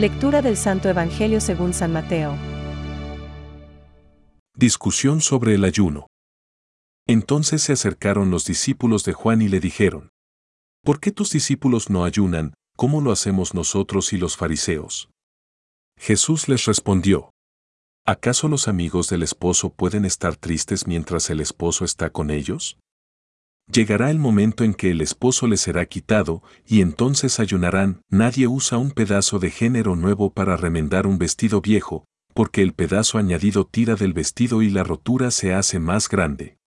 Lectura del Santo Evangelio según San Mateo. Discusión sobre el ayuno. Entonces se acercaron los discípulos de Juan y le dijeron, ¿Por qué tus discípulos no ayunan, como lo hacemos nosotros y los fariseos? Jesús les respondió, ¿acaso los amigos del esposo pueden estar tristes mientras el esposo está con ellos? Llegará el momento en que el esposo les será quitado, y entonces ayunarán. Nadie usa un pedazo de género nuevo para remendar un vestido viejo, porque el pedazo añadido tira del vestido y la rotura se hace más grande.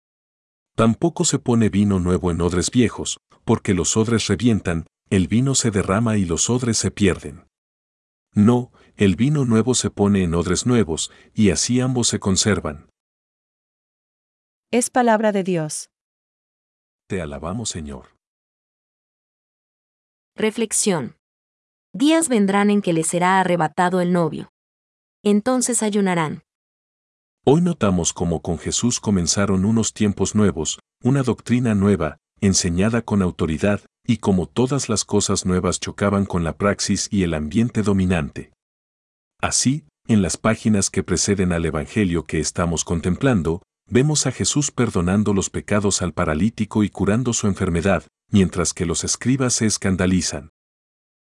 Tampoco se pone vino nuevo en odres viejos, porque los odres revientan, el vino se derrama y los odres se pierden. No, el vino nuevo se pone en odres nuevos, y así ambos se conservan. Es palabra de Dios. Te alabamos, Señor. Reflexión. Días vendrán en que les será arrebatado el novio. Entonces ayunarán. Hoy notamos cómo con Jesús comenzaron unos tiempos nuevos, una doctrina nueva, enseñada con autoridad, y como todas las cosas nuevas chocaban con la praxis y el ambiente dominante. Así, en las páginas que preceden al Evangelio que estamos contemplando, vemos a Jesús perdonando los pecados al paralítico y curando su enfermedad, mientras que los escribas se escandalizan.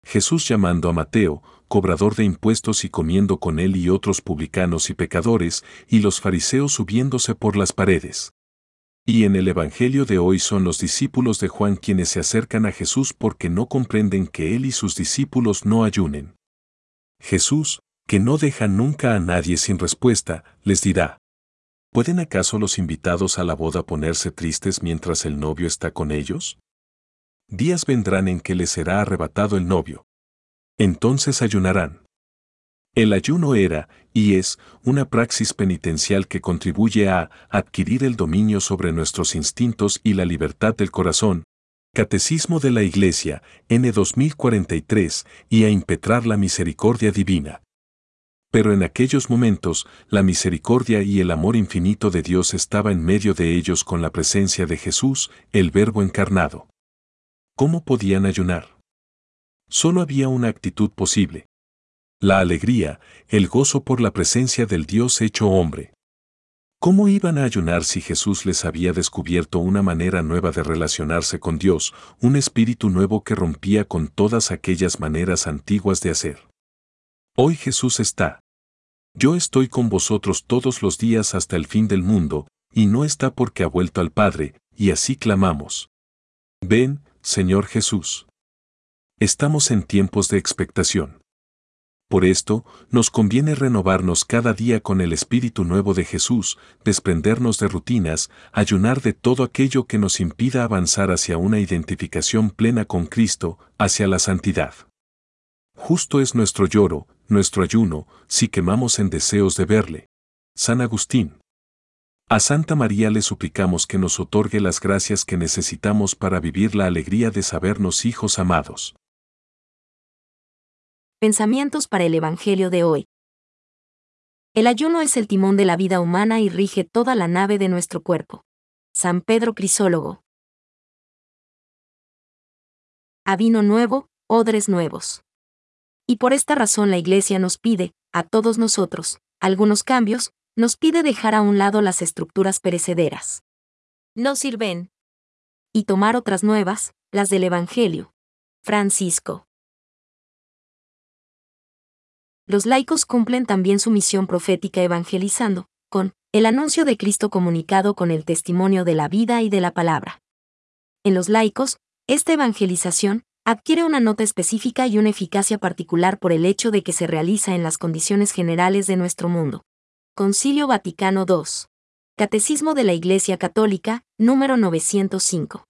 Jesús llamando a Mateo, cobrador de impuestos y comiendo con él y otros publicanos y pecadores, y los fariseos subiéndose por las paredes. Y en el Evangelio de hoy son los discípulos de Juan quienes se acercan a Jesús porque no comprenden que él y sus discípulos no ayunen. Jesús, que no deja nunca a nadie sin respuesta, les dirá, ¿Pueden acaso los invitados a la boda ponerse tristes mientras el novio está con ellos? Días vendrán en que les será arrebatado el novio. Entonces ayunarán. El ayuno era, y es, una praxis penitencial que contribuye a adquirir el dominio sobre nuestros instintos y la libertad del corazón, Catecismo de la Iglesia, N 2043, y a impetrar la misericordia divina. Pero en aquellos momentos, la misericordia y el amor infinito de Dios estaba en medio de ellos con la presencia de Jesús, el Verbo encarnado. ¿Cómo podían ayunar? Solo había una actitud posible. La alegría, el gozo por la presencia del Dios hecho hombre. ¿Cómo iban a ayunar si Jesús les había descubierto una manera nueva de relacionarse con Dios, un espíritu nuevo que rompía con todas aquellas maneras antiguas de hacer? Hoy Jesús está. Yo estoy con vosotros todos los días hasta el fin del mundo, y no está porque ha vuelto al Padre, y así clamamos. Ven, Señor Jesús. Estamos en tiempos de expectación. Por esto, nos conviene renovarnos cada día con el Espíritu Nuevo de Jesús, desprendernos de rutinas, ayunar de todo aquello que nos impida avanzar hacia una identificación plena con Cristo, hacia la santidad. Justo es nuestro lloro, nuestro ayuno, si quemamos en deseos de verle. San Agustín. A Santa María le suplicamos que nos otorgue las gracias que necesitamos para vivir la alegría de sabernos hijos amados. Pensamientos para el Evangelio de hoy. El ayuno es el timón de la vida humana y rige toda la nave de nuestro cuerpo. San Pedro Crisólogo. A vino nuevo, odres nuevos. Y por esta razón la Iglesia nos pide, a todos nosotros, algunos cambios, nos pide dejar a un lado las estructuras perecederas. No sirven. Y tomar otras nuevas, las del Evangelio. Francisco. Los laicos cumplen también su misión profética evangelizando, con el anuncio de Cristo comunicado con el testimonio de la vida y de la palabra. En los laicos, esta evangelización adquiere una nota específica y una eficacia particular por el hecho de que se realiza en las condiciones generales de nuestro mundo. Concilio Vaticano II. Catecismo de la Iglesia Católica, número 905.